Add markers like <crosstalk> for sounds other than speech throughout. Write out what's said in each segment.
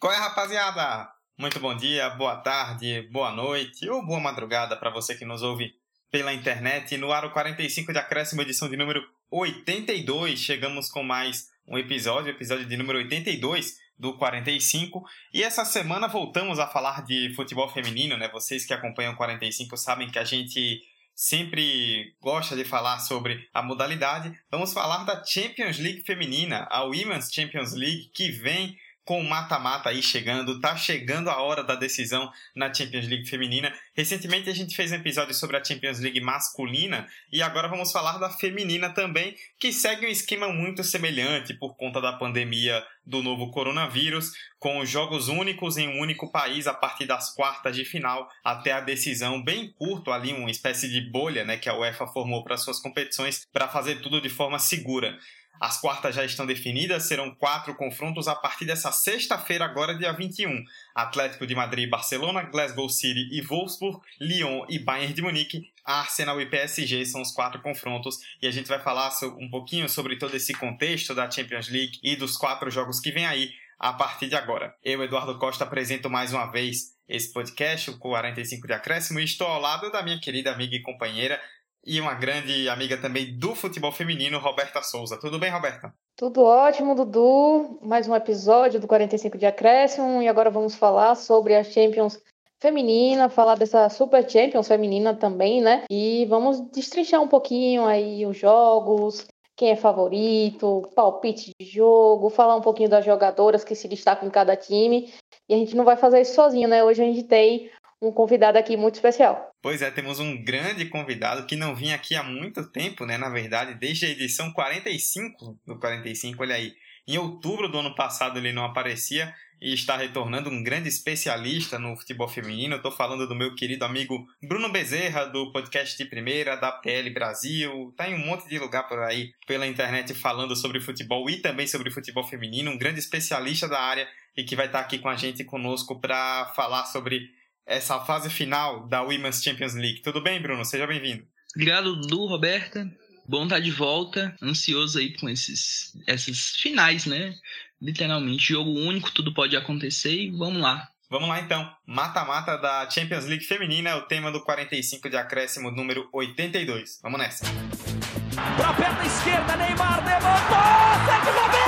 Qual é, rapaziada? Muito bom dia, boa tarde, boa noite ou boa madrugada para você que nos ouve pela internet. No Aro 45 de Acréscimo, edição de número 82, chegamos com mais um episódio, episódio de número 82 do 45. E essa semana voltamos a falar de futebol feminino, né? Vocês que acompanham o 45 sabem que a gente sempre gosta de falar sobre a modalidade. Vamos falar da Champions League feminina, a Women's Champions League, que vem com o mata-mata aí chegando, tá chegando a hora da decisão na Champions League feminina. Recentemente a gente fez um episódio sobre a Champions League masculina e agora vamos falar da feminina também, que segue um esquema muito semelhante por conta da pandemia do novo coronavírus, com jogos únicos em um único país a partir das quartas de final até a decisão bem curto ali, uma espécie de bolha, né, que a UEFA formou para suas competições para fazer tudo de forma segura. As quartas já estão definidas, serão quatro confrontos a partir dessa sexta-feira, agora dia 21. Atlético de Madrid, Barcelona, Glasgow City e Wolfsburg, Lyon e Bayern de Munique, Arsenal e PSG são os quatro confrontos e a gente vai falar um pouquinho sobre todo esse contexto da Champions League e dos quatro jogos que vem aí a partir de agora. Eu, Eduardo Costa, apresento mais uma vez esse podcast, o 45 de Acréscimo, e estou ao lado da minha querida amiga e companheira e uma grande amiga também do futebol feminino, Roberta Souza. Tudo bem, Roberta? Tudo ótimo, Dudu. Mais um episódio do 45 de Acréscimo e agora vamos falar sobre a Champions feminina, falar dessa Super Champions feminina também, né? E vamos destrinchar um pouquinho aí os jogos, quem é favorito, palpite de jogo, falar um pouquinho das jogadoras que se destacam em cada time. E a gente não vai fazer isso sozinho, né? Hoje a gente tem um convidado aqui muito especial. Pois é, temos um grande convidado que não vinha aqui há muito tempo, né? Na verdade, desde a edição 45 do 45, olha aí. Em outubro do ano passado ele não aparecia e está retornando um grande especialista no futebol feminino. Estou falando do meu querido amigo Bruno Bezerra, do podcast de primeira, da PL Brasil. Está em um monte de lugar por aí pela internet falando sobre futebol e também sobre futebol feminino. Um grande especialista da área e que vai estar aqui com a gente conosco para falar sobre essa fase final da Women's Champions League. Tudo bem, Bruno? Seja bem-vindo. Obrigado, Du, Roberta. Bom estar de volta, ansioso aí com esses, essas finais, né? Literalmente, jogo único, tudo pode acontecer e vamos lá. Vamos lá então. Mata-mata da Champions League feminina é o tema do 45 de acréscimo número 82. Vamos nessa. Pra perna esquerda, Neymar levantou! Roberto!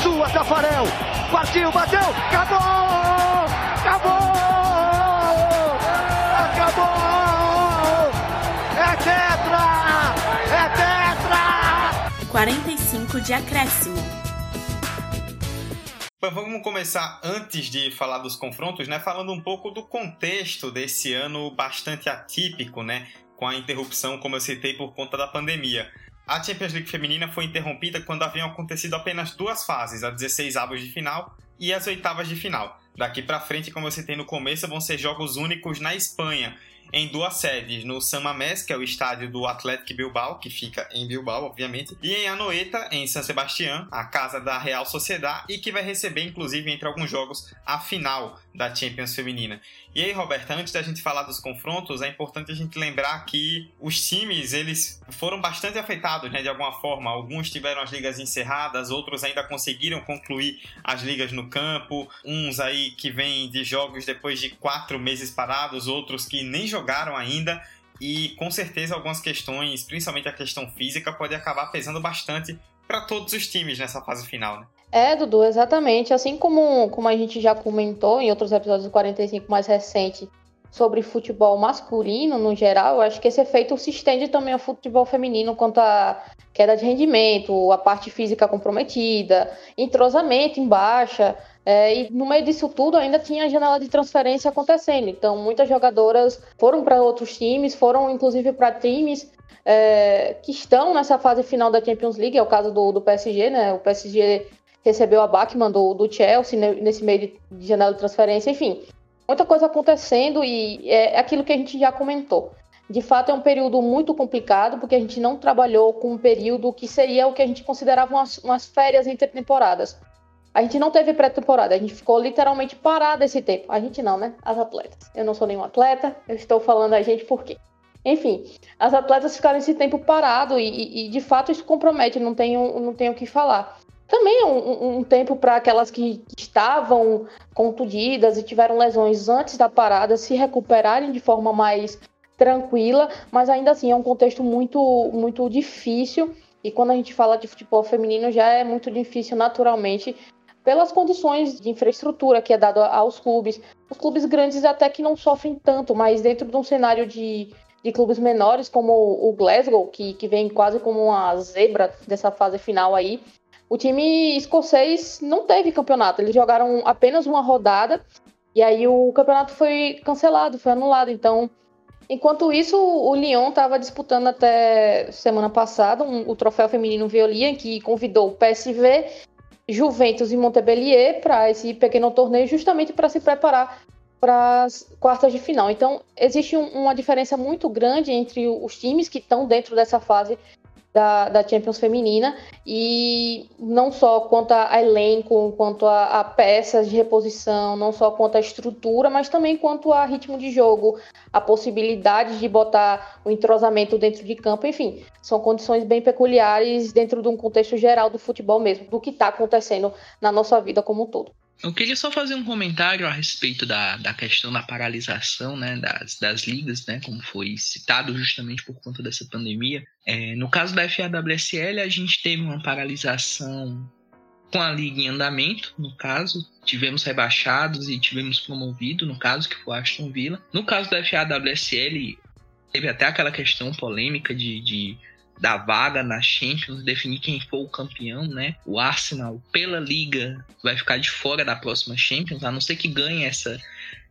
Que é sua, Tafarel, partiu, bateu, acabou, acabou! Acabou! É tetra! É tetra! 45 de acréscimo. Bom, vamos começar antes de falar dos confrontos, né? Falando um pouco do contexto desse ano bastante atípico, né? Com a interrupção, como eu citei, por conta da pandemia. A Champions League feminina foi interrompida quando haviam acontecido apenas duas fases, as 16 avos de final e as oitavas de final. Daqui para frente, como eu citei no começo, vão ser jogos únicos na Espanha em duas sedes, no San Mamés, que é o estádio do Atlético Bilbao, que fica em Bilbao, obviamente, e em Anoeta, em San Sebastián, a casa da Real Sociedad, e que vai receber, inclusive, entre alguns jogos, a final da Champions Feminina. E aí, Roberta, antes da gente falar dos confrontos, é importante a gente lembrar que os times, eles foram bastante afetados, né, de alguma forma. Alguns tiveram as ligas encerradas, outros ainda conseguiram concluir as ligas no campo, uns aí que vêm de jogos depois de quatro meses parados, outros que nem jogaram ainda. E com certeza algumas questões, principalmente a questão física, pode acabar pesando bastante para todos os times nessa fase final, né? É, Dudu, exatamente. Assim como, como a gente já comentou em outros episódios do 45 mais recente sobre futebol masculino no geral, acho que esse efeito se estende também ao futebol feminino quanto à queda de rendimento, a parte física comprometida, entrosamento em baixa. É, e no meio disso tudo ainda tinha a janela de transferência acontecendo. Então muitas jogadoras foram para outros times, foram inclusive para times é, que estão nessa fase final da Champions League, é o caso do, do PSG, né? O PSG recebeu a Bachmann do, do Chelsea nesse meio de, de janela de transferência, enfim. Muita coisa acontecendo e é aquilo que a gente já comentou. De fato, é um período muito complicado, porque a gente não trabalhou com um período que seria o que a gente considerava umas, umas férias entre temporadas. A gente não teve pré-temporada, a gente ficou literalmente parado esse tempo. A gente não, né? As atletas. Eu não sou nenhum atleta, eu estou falando a gente por quê? Enfim, as atletas ficaram esse tempo parado e, e, de fato isso compromete, não tenho, não tenho o que falar. Também é um, um tempo para aquelas que estavam contundidas e tiveram lesões antes da parada se recuperarem de forma mais tranquila, mas ainda assim é um contexto muito, muito difícil. E quando a gente fala de futebol feminino, já é muito difícil naturalmente pelas condições de infraestrutura que é dado aos clubes. Os clubes grandes até que não sofrem tanto, mas dentro de um cenário de, de clubes menores, como o Glasgow, que, que vem quase como uma zebra dessa fase final aí, o time escocês não teve campeonato. Eles jogaram apenas uma rodada e aí o campeonato foi cancelado, foi anulado. Então, enquanto isso, o Lyon estava disputando até semana passada um, o troféu feminino Veolia, que convidou o PSV, Juventus e Montpellier para esse pequeno torneio, justamente para se preparar para as quartas de final. Então, existe um, uma diferença muito grande entre os times que estão dentro dessa fase da, da Champions feminina e não só quanto a elenco, quanto a, a, peças de reposição, não só quanto a estrutura, mas também quanto a ritmo de jogo, a possibilidade de botar o entrosamento dentro de campo, enfim, são condições bem peculiares dentro de um contexto geral do futebol mesmo, do que está acontecendo na nossa vida como um todo. Eu queria só fazer um comentário a respeito da, da questão da paralisação né, das, das ligas, né, como foi citado justamente por conta dessa pandemia. É, no caso da FAWSL, a gente teve uma paralisação com a liga em andamento, no caso, tivemos rebaixados e tivemos promovido, no caso, que foi Aston Villa. No caso da FAWSL, teve até aquela questão polêmica de, de da vaga na Champions, definir quem for o campeão, né? O Arsenal, pela liga, vai ficar de fora da próxima Champions, a não ser que ganhe essa,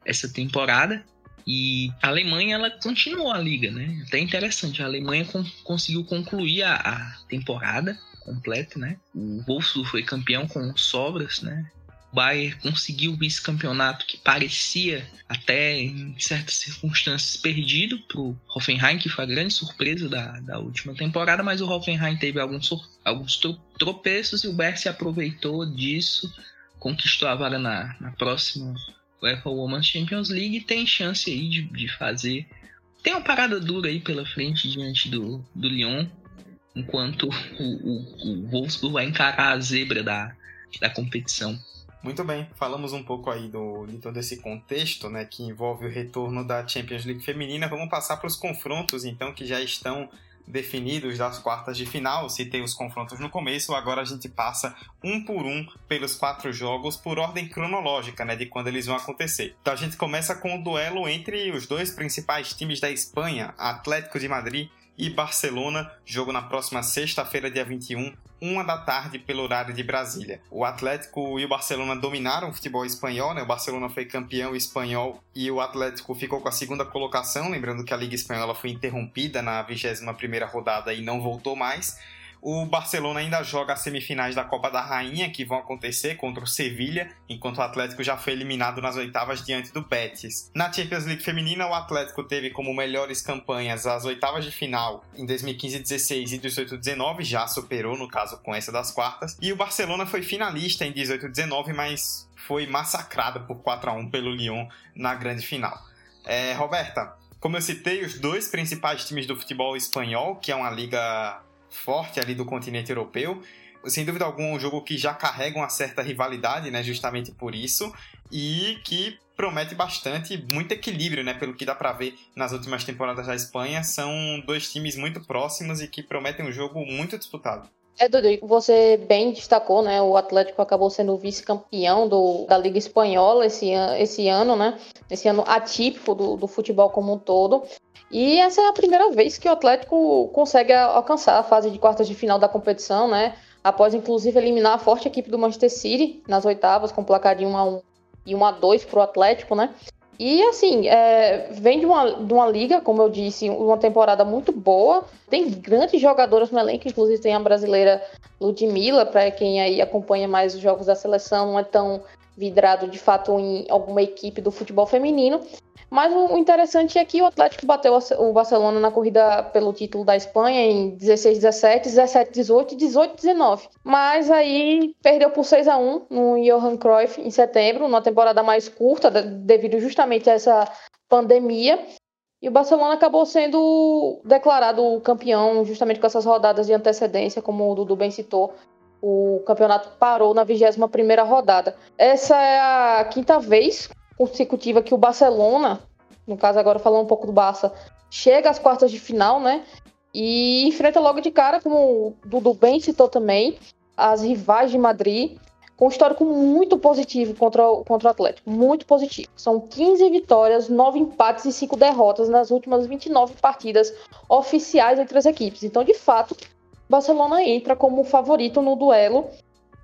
essa temporada. E a Alemanha, ela continuou a liga, né? Até interessante, a Alemanha con conseguiu concluir a, a, temporada completa, né? O Wolfsburg foi campeão com sobras, né? Bayern conseguiu o vice-campeonato que parecia até em certas circunstâncias perdido para o Hoffenheim, que foi a grande surpresa da, da última temporada, mas o Hoffenheim teve alguns, alguns tropeços e o Bayern se aproveitou disso, conquistou a vaga na, na próxima UEFA Women's Champions League e tem chance aí de, de fazer. Tem uma parada dura aí pela frente diante do, do Lyon, enquanto o, o, o Wolfsburg vai encarar a zebra da, da competição. Muito bem, falamos um pouco aí do, de todo esse contexto, né, que envolve o retorno da Champions League feminina. Vamos passar para os confrontos, então, que já estão definidos das quartas de final. Tem os confrontos no começo, agora a gente passa um por um pelos quatro jogos por ordem cronológica, né, de quando eles vão acontecer. Então a gente começa com o duelo entre os dois principais times da Espanha, Atlético de Madrid e Barcelona, jogo na próxima sexta-feira, dia 21, uma da tarde pelo horário de Brasília. O Atlético e o Barcelona dominaram o futebol espanhol, né? O Barcelona foi campeão espanhol e o Atlético ficou com a segunda colocação, lembrando que a Liga Espanhola foi interrompida na 21ª rodada e não voltou mais. O Barcelona ainda joga as semifinais da Copa da Rainha, que vão acontecer contra o Sevilha, enquanto o Atlético já foi eliminado nas oitavas diante do Betis. Na Champions League feminina, o Atlético teve como melhores campanhas as oitavas de final em 2015-16 e 18-19, já superou no caso com essa das quartas, e o Barcelona foi finalista em 18-19, mas foi massacrado por 4 a 1 pelo Lyon na grande final. É, Roberta, como eu citei, os dois principais times do futebol espanhol, que é uma liga forte ali do continente europeu. Sem dúvida alguma, um jogo que já carrega uma certa rivalidade, né? Justamente por isso. E que promete bastante, muito equilíbrio, né? Pelo que dá para ver nas últimas temporadas da Espanha. São dois times muito próximos e que prometem um jogo muito disputado. É, Dudu, você bem destacou, né? O Atlético acabou sendo vice-campeão da Liga Espanhola esse, esse ano, né? Esse ano atípico do, do futebol como um todo. E essa é a primeira vez que o Atlético consegue alcançar a fase de quartas de final da competição, né? Após, inclusive, eliminar a forte equipe do Manchester City nas oitavas, com placar de 1 a 1 e 1 a 2 para o Atlético, né? E assim, é, vem de uma, de uma liga, como eu disse, uma temporada muito boa. Tem grandes jogadoras no elenco, inclusive tem a brasileira Ludmilla, para quem aí acompanha mais os jogos da seleção, não é tão vidrado de fato em alguma equipe do futebol feminino. Mas o interessante é que o Atlético bateu o Barcelona na corrida pelo título da Espanha em 16-17, 17-18 e 18-19. Mas aí perdeu por 6 a 1 no Johan Cruyff em setembro, numa temporada mais curta, devido justamente a essa pandemia. E o Barcelona acabou sendo declarado campeão justamente com essas rodadas de antecedência, como o Dudu bem citou. O campeonato parou na 21ª rodada. Essa é a quinta vez consecutiva que o Barcelona, no caso agora falando um pouco do Barça, chega às quartas de final, né? E enfrenta logo de cara, como o Dudu bem citou também, as rivais de Madrid, com um histórico muito positivo contra o, contra o Atlético. Muito positivo. São 15 vitórias, 9 empates e 5 derrotas nas últimas 29 partidas oficiais entre as equipes. Então, de fato, Barcelona entra como favorito no duelo.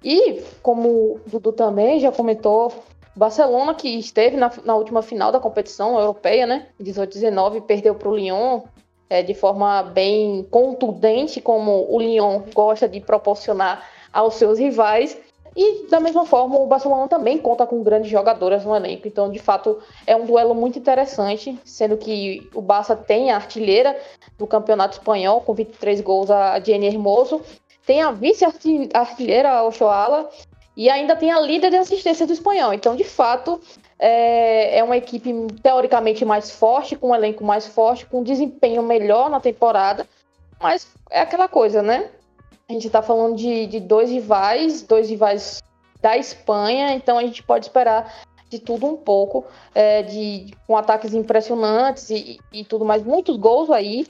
E, como o Dudu também já comentou, Barcelona, que esteve na, na última final da competição europeia, né? 18-19, perdeu para o Lyon é, de forma bem contundente, como o Lyon gosta de proporcionar aos seus rivais. E da mesma forma, o Barcelona também conta com grandes jogadoras no elenco. Então, de fato, é um duelo muito interessante, sendo que o Barça tem a artilheira do Campeonato Espanhol, com 23 gols, a Jenny Hermoso. Tem a vice-artilheira, a Ochoala, e ainda tem a líder de assistência do espanhol. Então, de fato, é, é uma equipe teoricamente mais forte, com um elenco mais forte, com um desempenho melhor na temporada. Mas é aquela coisa, né? A gente está falando de, de dois rivais, dois rivais da Espanha, então a gente pode esperar de tudo um pouco, é, de, com ataques impressionantes e, e tudo mais, muitos gols aí.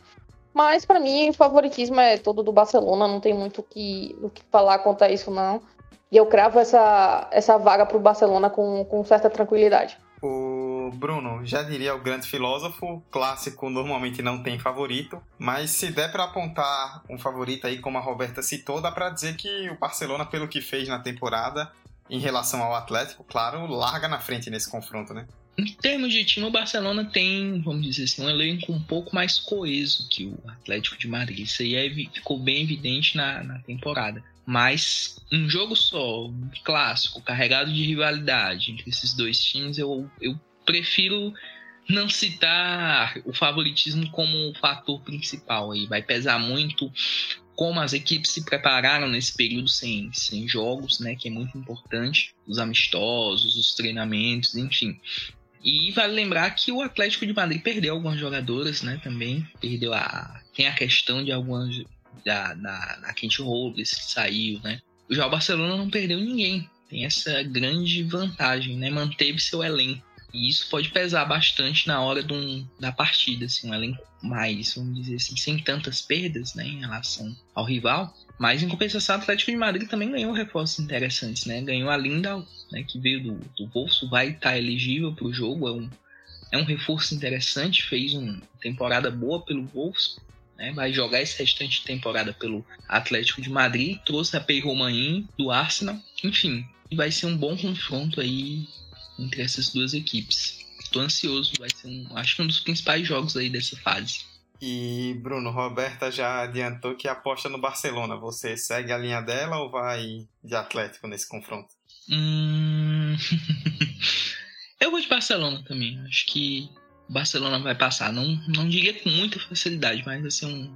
Mas para mim o favoritismo é todo do Barcelona, não tem muito o que, o que falar quanto a isso, não. E eu cravo essa, essa vaga para o Barcelona com, com certa tranquilidade. O Bruno, já diria o grande filósofo, clássico normalmente não tem favorito, mas se der para apontar um favorito aí, como a Roberta citou, dá para dizer que o Barcelona, pelo que fez na temporada, em relação ao Atlético, claro, larga na frente nesse confronto, né? Em termos de time, o Barcelona tem, vamos dizer assim, um elenco um pouco mais coeso que o Atlético de Madrid. Isso aí é, ficou bem evidente na, na temporada. Mas um jogo só, clássico, carregado de rivalidade entre esses dois times, eu, eu prefiro não citar o favoritismo como o fator principal aí. Vai pesar muito como as equipes se prepararam nesse período sem, sem jogos, né? Que é muito importante. Os amistosos, os treinamentos, enfim. E vale lembrar que o Atlético de Madrid perdeu algumas jogadoras, né? Também perdeu a. Tem a questão de algumas da, da, da Kent Robles, que saiu, né? Já o Barcelona não perdeu ninguém. Tem essa grande vantagem, né? Manteve seu elenco. E isso pode pesar bastante na hora um, da partida, assim, um elenco mais, vamos dizer assim, sem tantas perdas, né, em relação ao rival. Mas em compensação, o Atlético de Madrid também ganhou reforços interessantes, né? Ganhou a Linda, né, que veio do, do bolso, vai estar tá elegível para o jogo, é um, é um reforço interessante, fez uma temporada boa pelo bolso né? Vai jogar esse restante de temporada pelo Atlético de Madrid, trouxe a Pei Romain do Arsenal, enfim, vai ser um bom confronto aí entre essas duas equipes. Estou ansioso, vai ser um, acho que um dos principais jogos aí dessa fase. E Bruno, Roberta já adiantou que aposta no Barcelona. Você segue a linha dela ou vai de Atlético nesse confronto? Hum... <laughs> Eu vou de Barcelona também. Acho que Barcelona vai passar. Não, não diria com muita facilidade, mas vai ser um.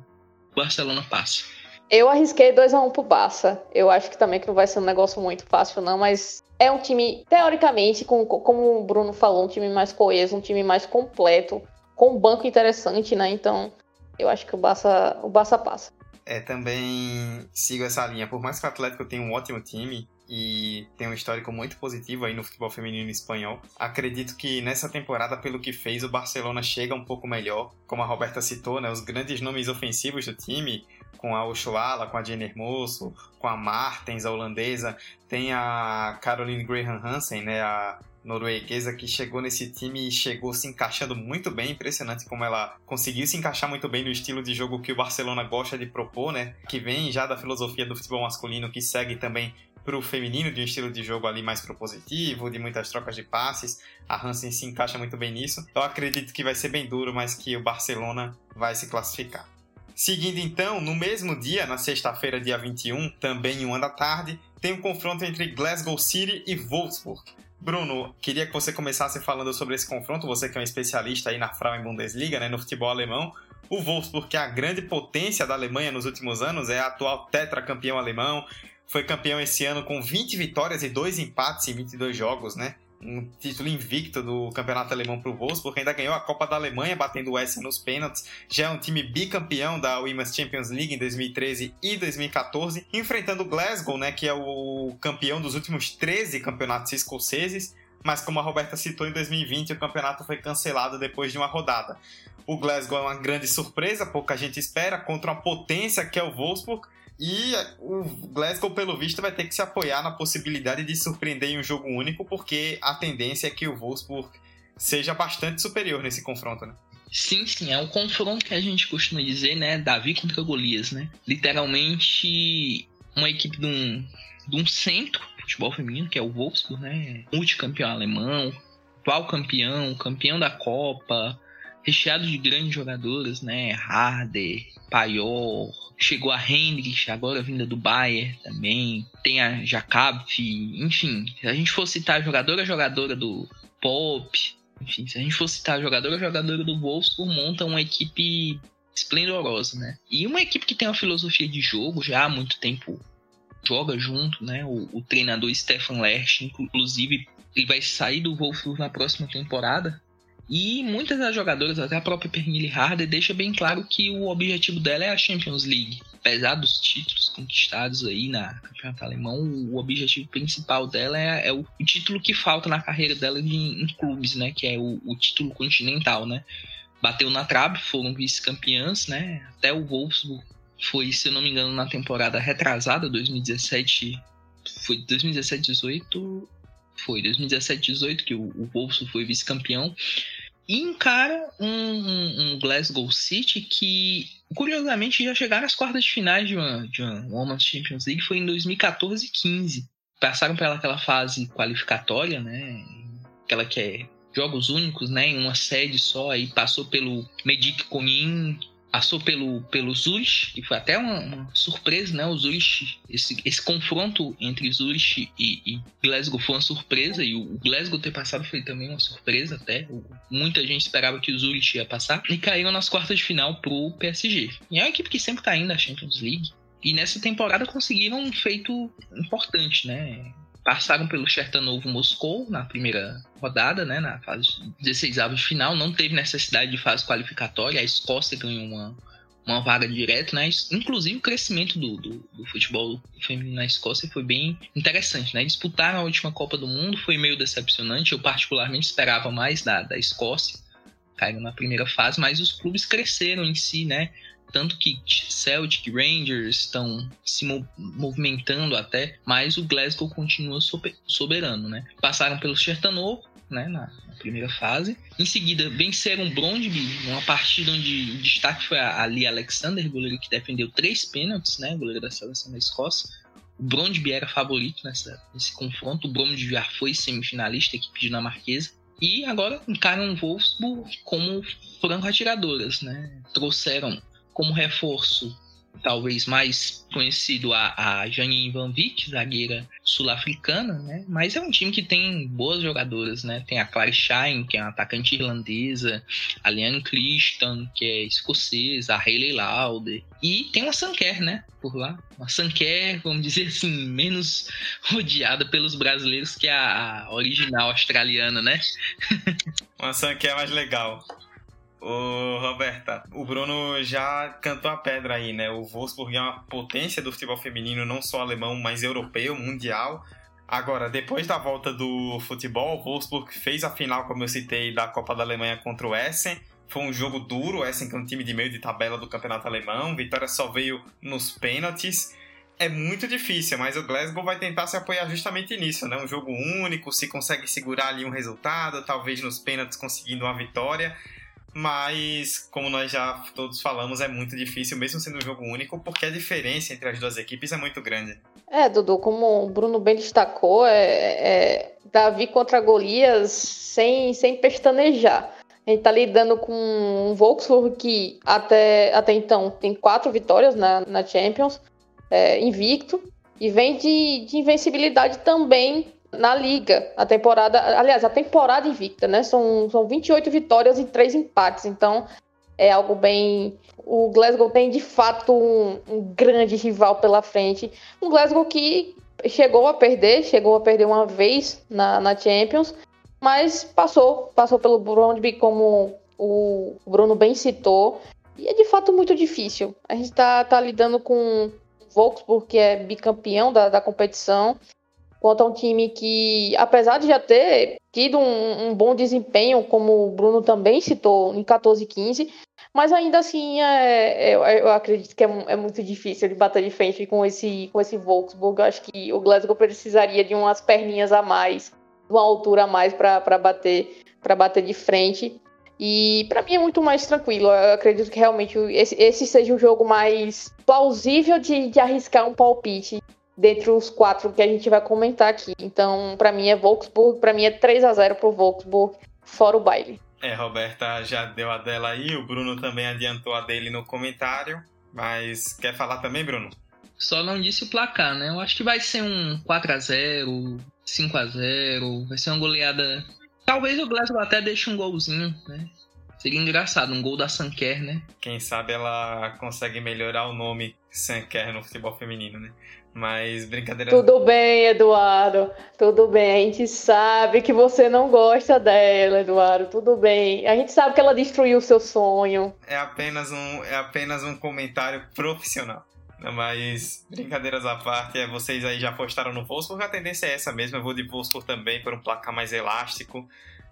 O Barcelona passa. Eu arrisquei 2x1 um pro Barça. Eu acho que também que não vai ser um negócio muito fácil, não, mas é um time, teoricamente, com, como o Bruno falou, um time mais coeso, um time mais completo, com um banco interessante, né? Então, eu acho que o Barça, o Barça passa. É, também sigo essa linha. Por mais que o Atlético tenha um ótimo time, e tem um histórico muito positivo aí no futebol feminino espanhol. Acredito que nessa temporada, pelo que fez, o Barcelona chega um pouco melhor. Como a Roberta citou, né, os grandes nomes ofensivos do time, com a Oshuala, com a Jenny Hermoso, com a Martens, a holandesa, tem a Caroline Graham Hansen, né, a norueguesa que chegou nesse time e chegou se encaixando muito bem, impressionante como ela conseguiu se encaixar muito bem no estilo de jogo que o Barcelona gosta de propor, né? Que vem já da filosofia do futebol masculino, que segue também para o feminino, de um estilo de jogo ali mais propositivo, de muitas trocas de passes. A Hansen se encaixa muito bem nisso. Eu acredito que vai ser bem duro, mas que o Barcelona vai se classificar. Seguindo então, no mesmo dia, na sexta-feira, dia 21, também em uma da tarde, tem um confronto entre Glasgow City e Wolfsburg. Bruno, queria que você começasse falando sobre esse confronto, você que é um especialista aí na Frauen Bundesliga, né, no futebol alemão. O Wolfsburg, é a grande potência da Alemanha nos últimos anos, é atual tetracampeão alemão, foi campeão esse ano com 20 vitórias e 2 empates em 22 jogos, né? Um título invicto do campeonato alemão para o Wolfsburg, ainda ganhou a Copa da Alemanha batendo o Essen nos pênaltis. Já é um time bicampeão da Women's Champions League em 2013 e 2014, enfrentando o Glasgow, né, que é o campeão dos últimos 13 campeonatos escoceses mas como a Roberta citou, em 2020 o campeonato foi cancelado depois de uma rodada. O Glasgow é uma grande surpresa, pouca gente espera, contra uma potência que é o Wolfsburg, e o Glasgow, pelo visto, vai ter que se apoiar na possibilidade de surpreender em um jogo único, porque a tendência é que o Wolfsburg seja bastante superior nesse confronto, né? Sim, sim, é um confronto que a gente costuma dizer, né? Davi contra Golias, né? Literalmente uma equipe de um, de um centro futebol feminino, que é o Wolfsburg, né? Multicampeão alemão, atual campeão, campeão da Copa, recheado de grandes jogadoras, né? Harder, Paior, chegou a Hendrich, agora vinda do Bayern também, tem a Jacob, enfim, se a gente for citar jogadora jogadora do Pop, enfim, se a gente for citar jogadora jogadora do Wolfsburg, monta uma equipe esplendorosa, né? E uma equipe que tem uma filosofia de jogo já há muito tempo joga junto, né? O, o treinador Stefan Lerch, inclusive, ele vai sair do Wolfsburg na próxima temporada e muitas das jogadoras, até a própria Pernille Harder, deixa bem claro que o objetivo dela é a Champions League. Apesar dos títulos conquistados aí na campeonato alemão, o objetivo principal dela é, é o, o, título que falta na carreira dela de, em clubes, né? Que é o, o título continental, né? Bateu na trave, foram vice-campeãs, né? Até o Wolfsburg foi, se eu não me engano, na temporada retrasada, 2017. Foi 2017, 18 foi 2017, 18 que o, o Wolfsburg foi vice-campeão e encara um, um, um, Glasgow City que, curiosamente, já chegaram às quartas de finais de uma, de uma Women's Champions League, foi em 2014 e 15. Passaram pelaquela fase qualificatória, né? Aquela que é jogos únicos, né? Em uma sede só, aí passou pelo Medic Conin, passou pelo, pelo Zurich, que foi até uma, uma, surpresa, né? O Zurich, esse, esse confronto entre Zurich e, e, Glasgow foi uma surpresa, e o Glasgow ter passado foi também uma surpresa até. Muita gente esperava que o Zurich ia passar, e caíram nas quartas de final pro PSG. E é uma equipe que sempre tá indo à Champions League, e nessa temporada conseguiram um feito importante, né? Passaram pelo Chertanovo Moscou na primeira rodada, né, na fase 16 avos de final, não teve necessidade de fase qualificatória, a Escócia ganhou uma, uma vaga direta, né? Inclusive o crescimento do, do, do, futebol feminino na Escócia foi bem interessante, né? Disputaram a última Copa do Mundo, foi meio decepcionante, eu particularmente esperava mais da, da Escócia, caíram na primeira fase, mas os clubes cresceram em si, né? Tanto que Celtic Rangers estão se movimentando até, mas o Glasgow continua soberano, né? Passaram pelo Chertanovo, né, na, primeira fase. Em seguida, venceram Brondby, numa partida onde o destaque foi a, a Lee Alexander, goleiro que defendeu três pênaltis, né, goleiro da seleção da Escócia. O Brondby era favorito nessa, nesse confronto. O Brondby já foi semifinalista, equipe dinamarquesa. E agora encaram o Wolfsburg como franco-atiradoras, né? Trouxeram como reforço, talvez mais conhecido, a, a Janine Van Vick, zagueira sul-africana, né? Mas é um time que tem boas jogadoras, né? Tem a Claire Shine, que é uma atacante irlandesa, a Liane Christian, que é escocesa, a Hayley Lauder. E tem uma Sanker, né? Por lá. Uma Sanker, vamos dizer assim, menos <laughs> odiada pelos brasileiros que a, a original australiana, né? uma Sanker mais legal. Ô, Roberta, o Bruno já cantou a pedra aí, né? O Wolfsburg é uma potência do futebol feminino, não só alemão, mas europeu, mundial. Agora, depois da volta do futebol, o Wolfsburg fez a final, como eu citei, da Copa da Alemanha contra o Essen. Foi um jogo duro, o Essen que é um time de meio de tabela do campeonato alemão. Vitória só veio nos pênaltis. É muito difícil, mas o Glasgow vai tentar se apoiar justamente nisso, né? Um jogo único, se consegue segurar ali um resultado, talvez nos pênaltis conseguindo uma vitória mas como nós já todos falamos, é muito difícil, mesmo sendo um jogo único, porque a diferença entre as duas equipes é muito grande. É, Dudu, como o Bruno bem destacou, é, é Davi contra Golias sem, sem pestanejar. A gente tá lidando com um Volkswagen que até, até então tem quatro vitórias na, na Champions, é, invicto, e vem de, de invencibilidade também na liga. A temporada, aliás, a temporada invicta, né? São, são 28 vitórias e 3 empates. Então, é algo bem. O Glasgow tem de fato um, um, grande rival pela frente. Um Glasgow que chegou a perder, chegou a perder uma vez na, na Champions, mas passou, passou pelo Brondby, como o Bruno bem citou. E é de fato muito difícil. A gente está tá lidando com o Volkswagen, que é bicampeão da, da competição, contra um time que, apesar de já ter tido um, um, bom desempenho, como o Bruno também citou, em 14 e 15, mas ainda assim é, é, eu acredito que é, é, muito difícil de bater de frente com esse, com esse Volkswagen. Eu acho que o Glasgow precisaria de umas perninhas a mais, uma altura a mais para bater, bater de frente. E para mim é muito mais tranquilo. Eu acredito que realmente esse, esse seja um jogo mais plausível de, de arriscar um palpite dentre os quatro que a gente vai comentar aqui. Então, para mim é Volksburg, para mim é 3 a 0 pro Volksburg, fora o baile. É, Roberta já deu a dela aí, o Bruno também adiantou a dele no comentário, mas quer falar também, Bruno? Só não disse o placar, né? Eu acho que vai ser um 4 a 0 5 a 0 vai ser uma goleada. Talvez o Glasgow até deixe um golzinho, né? Seria engraçado, um gol da Sanquer, né? Quem sabe ela consegue melhorar o nome Sanquer no futebol feminino, né? Mas brincadeira. Tudo bem, Eduardo. Tudo bem. A gente sabe que você não gosta dela, Eduardo. Tudo bem. A gente sabe que ela destruiu o seu sonho. É apenas um, é apenas um comentário profissional. Mas, brincadeiras à parte, é, vocês aí já apostaram no Wolfsburg, a tendência é essa mesmo. Eu vou de Wolfsburg também por um placar mais elástico.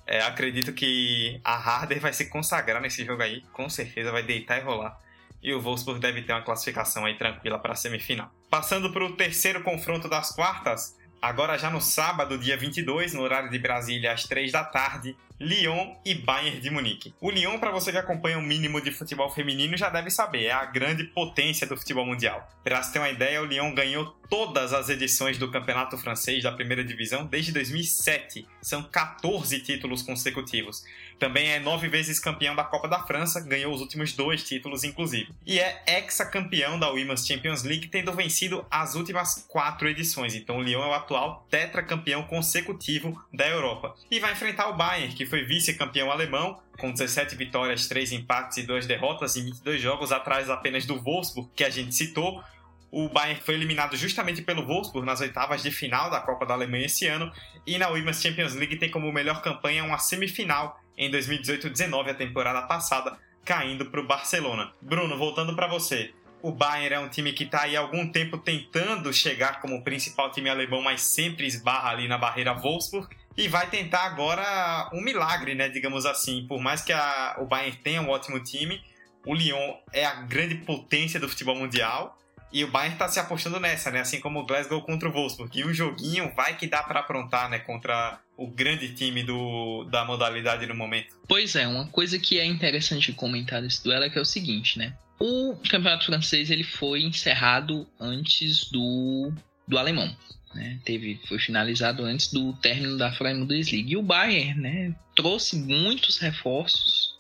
É, acredito que a Harder vai se consagrar nesse jogo aí, com certeza vai deitar e rolar e o Wolfsburg deve ter uma classificação aí tranquila para a semifinal. Passando para o terceiro confronto das quartas, agora já no sábado, dia 22, no horário de Brasília, às 3 da tarde, Lyon e Bayern de Munique. O Lyon, para você que acompanha o mínimo de futebol feminino, já deve saber, é a grande potência do futebol mundial. Para você ter uma ideia, o Lyon ganhou todas as edições do Campeonato Francês da Primeira Divisão desde 2007. São 14 títulos consecutivos. Também é nove vezes campeão da Copa da França, ganhou os últimos dois títulos, inclusive. E é ex-campeão da Women's Champions League, tendo vencido as últimas quatro edições. Então o Lyon é o atual tetracampeão consecutivo da Europa. E vai enfrentar o Bayern, que foi vice-campeão alemão, com 17 vitórias, 3 empates e 2 derrotas em 22 jogos, atrás apenas do Wolfsburg, que a gente citou. O Bayern foi eliminado justamente pelo Wolfsburg nas oitavas de final da Copa da Alemanha esse ano, e na Women's Champions League tem como melhor campanha uma semifinal em 2018-19, a temporada passada, caindo para o Barcelona. Bruno, voltando para você. O Bayern é um time que está aí há algum tempo tentando chegar como principal time alemão, mas sempre esbarra ali na barreira Wolfsburg e vai tentar agora um milagre, né, digamos assim. Por mais que a, o Bayern tenha um ótimo time, o Lyon é a grande potência do futebol mundial e o Bayern está se apostando nessa, né? Assim como o Glasgow contra o Wolfsburg. E um joguinho vai que dá para aprontar, né? Contra o grande time do, da modalidade no momento. Pois é, uma coisa que é interessante comentar desse duelo é que é o seguinte, né? O campeonato francês ele foi encerrado antes do, do alemão. Né? Teve, foi finalizado antes do término da Freie Bundesliga. E o Bayern né, trouxe muitos reforços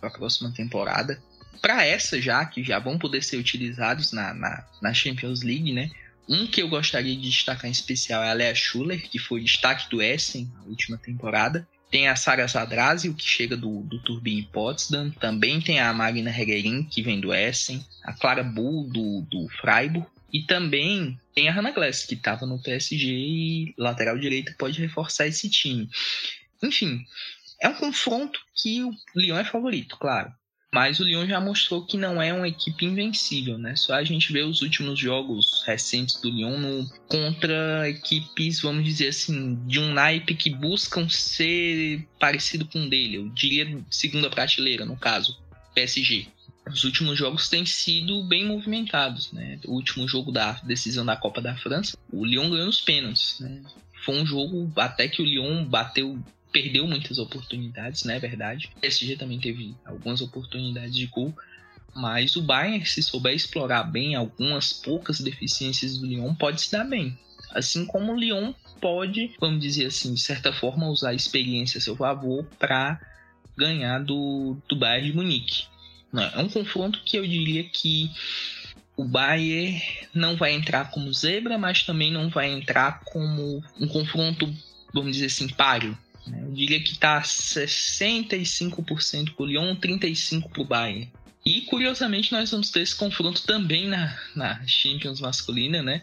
para a próxima temporada para essa já, que já vão poder ser utilizados na, na, na, Champions League, né? Um que eu gostaria de destacar em especial é a Lea Schuller, que foi destaque do Essen na última temporada. Tem a Sara Zadrazio, que chega do, do Turbine Potsdam. Também tem a Marina Hegerin, que vem do Essen. A Clara Bull, do, do Freiburg. E também tem a Hannah Glass, que estava no PSG e lateral direito pode reforçar esse time. Enfim, é um confronto que o Lyon é favorito, claro. Mas o Lyon já mostrou que não é uma equipe invencível, né? Só a gente vê os últimos jogos recentes do Lyon no, contra equipes, vamos dizer assim, de um naipe que buscam ser parecido com o dele. Eu diria segunda prateleira, no caso, PSG. Os últimos jogos têm sido bem movimentados, né? O último jogo da decisão da Copa da França, o Lyon ganhou nos pênaltis, né? Foi um jogo até que o Lyon bateu perdeu muitas oportunidades, né? É verdade. O PSG também teve algumas oportunidades de gol. Mas o Bayern, se souber explorar bem algumas poucas deficiências do Lyon, pode se dar bem. Assim como o Lyon pode, vamos dizer assim, de certa forma, usar a experiência a seu favor para ganhar do, do Bayern de Munique. É um confronto que eu diria que o Bayern não vai entrar como zebra, mas também não vai entrar como um confronto, vamos dizer assim, páreo. Né? Eu diria que está 65% para o Lyon, 35% para o Bayern. E curiosamente nós vamos ter esse confronto também na, na Champions masculina, né?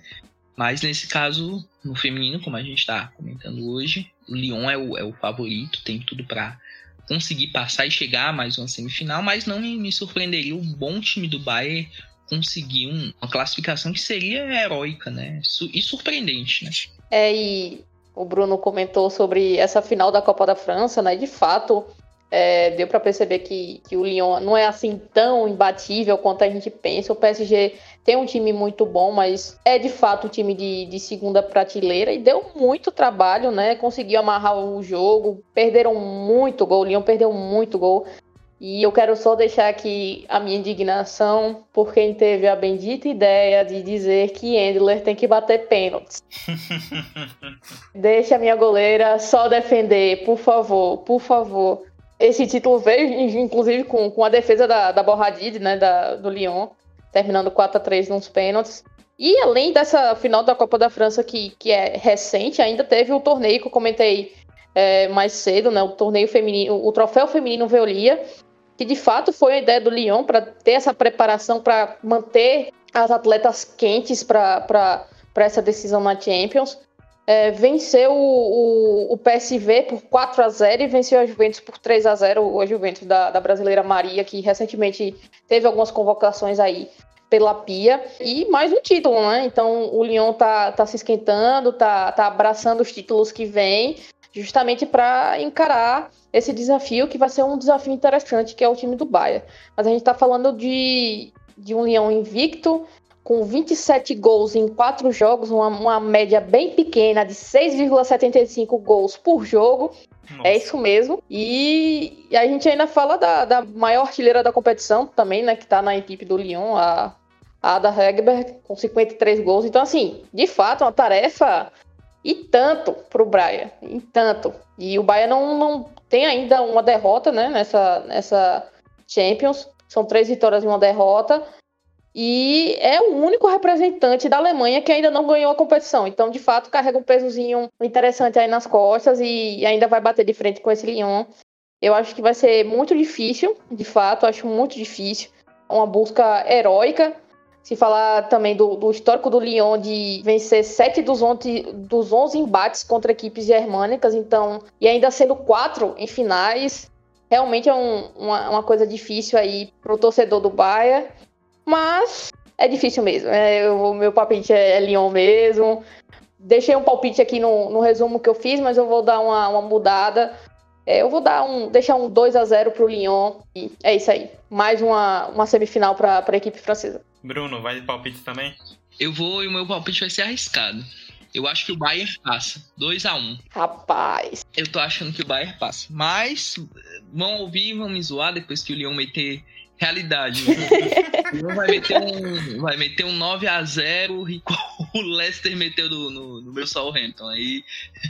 Mas nesse caso, no feminino, como a gente está comentando hoje, o Lyon é o, é o favorito, tem tudo para conseguir passar e chegar a mais uma semifinal, mas não me, me surpreenderia o bom time do Bayern conseguir um, uma classificação que seria heróica, né? E surpreendente, né? É, e o Bruno comentou sobre essa final da Copa da França, né? De fato, é, deu para perceber que, que o Lyon não é assim tão imbatível quanto a gente pensa. O PSG tem um time muito bom, mas é de fato um time de, de segunda prateleira e deu muito trabalho, né? Conseguiu amarrar o jogo, perderam muito gol, o Lyon perdeu muito gol. E eu quero só deixar aqui a minha indignação por quem teve a bendita ideia de dizer que Endler tem que bater pênaltis. <laughs> Deixa a minha goleira só defender, por favor, por favor. Esse título veio, inclusive, com, com a defesa da, da Borradide, né, da, do Lyon, terminando 4 a 3 nos pênaltis. E além dessa final da Copa da França, que, que é recente, ainda teve o torneio que eu comentei é, mais cedo, né, o torneio feminino, o troféu feminino Veolia, que de fato foi a ideia do Lyon para ter essa preparação para manter as atletas quentes para essa decisão na Champions é, venceu o, o, o, PSV por 4 a 0 e venceu a Juventus por 3 a 0 a Juventus da, da brasileira Maria, que recentemente teve algumas convocações aí pela Pia. E mais um título, né? Então o Lyon tá, tá se esquentando, tá, tá abraçando os títulos que vem, justamente para encarar esse desafio, que vai ser um desafio interessante, que é o time do Bahia. Mas a gente tá falando de, de um Leão invicto, com 27 gols em quatro jogos, uma, uma média bem pequena de 6,75 gols por jogo. Nossa. É isso mesmo. E, e, a gente ainda fala da, da maior artilheira da competição também, né? Que tá na equipe do Lyon, a, a Ada Hegberg, com 53 gols. Então, assim, de fato, uma tarefa e tanto pro Brian. E tanto. E o Bayern não, não tem ainda uma derrota, né? Nessa, nessa Champions. São três vitórias e uma derrota e é o único representante da Alemanha que ainda não ganhou a competição. Então, de fato, carrega um pesozinho interessante aí nas costas e ainda vai bater de frente com esse Lyon. Eu acho que vai ser muito difícil, de fato, acho muito difícil. Uma busca heróica. Se falar também do, do histórico do Lyon de vencer sete dos, onze, dos 11 embates contra equipes germânicas, então, e ainda sendo quatro em finais, realmente é um, uma, uma coisa difícil aí pro torcedor do Bayern. Mas é difícil mesmo. É, o meu palpite é, é Lyon mesmo. Deixei um palpite aqui no, no resumo que eu fiz, mas eu vou dar uma, uma mudada. É, eu vou dar um, deixar um 2 a 0 pro Lyon. E é isso aí. Mais uma, uma semifinal para a equipe francesa. Bruno, vai de palpite também? Eu vou e o meu palpite vai ser arriscado. Eu acho que o Bayern passa. 2 a 1 um. Rapaz. Eu tô achando que o Bayern passa. Mas vão ouvir e vão me zoar depois que o Lyon meter realidade. <laughs> vai meter um, vai meter um 9 a 0 igual <laughs> o Leicester meteu no, no, no meu Southampton. Aí,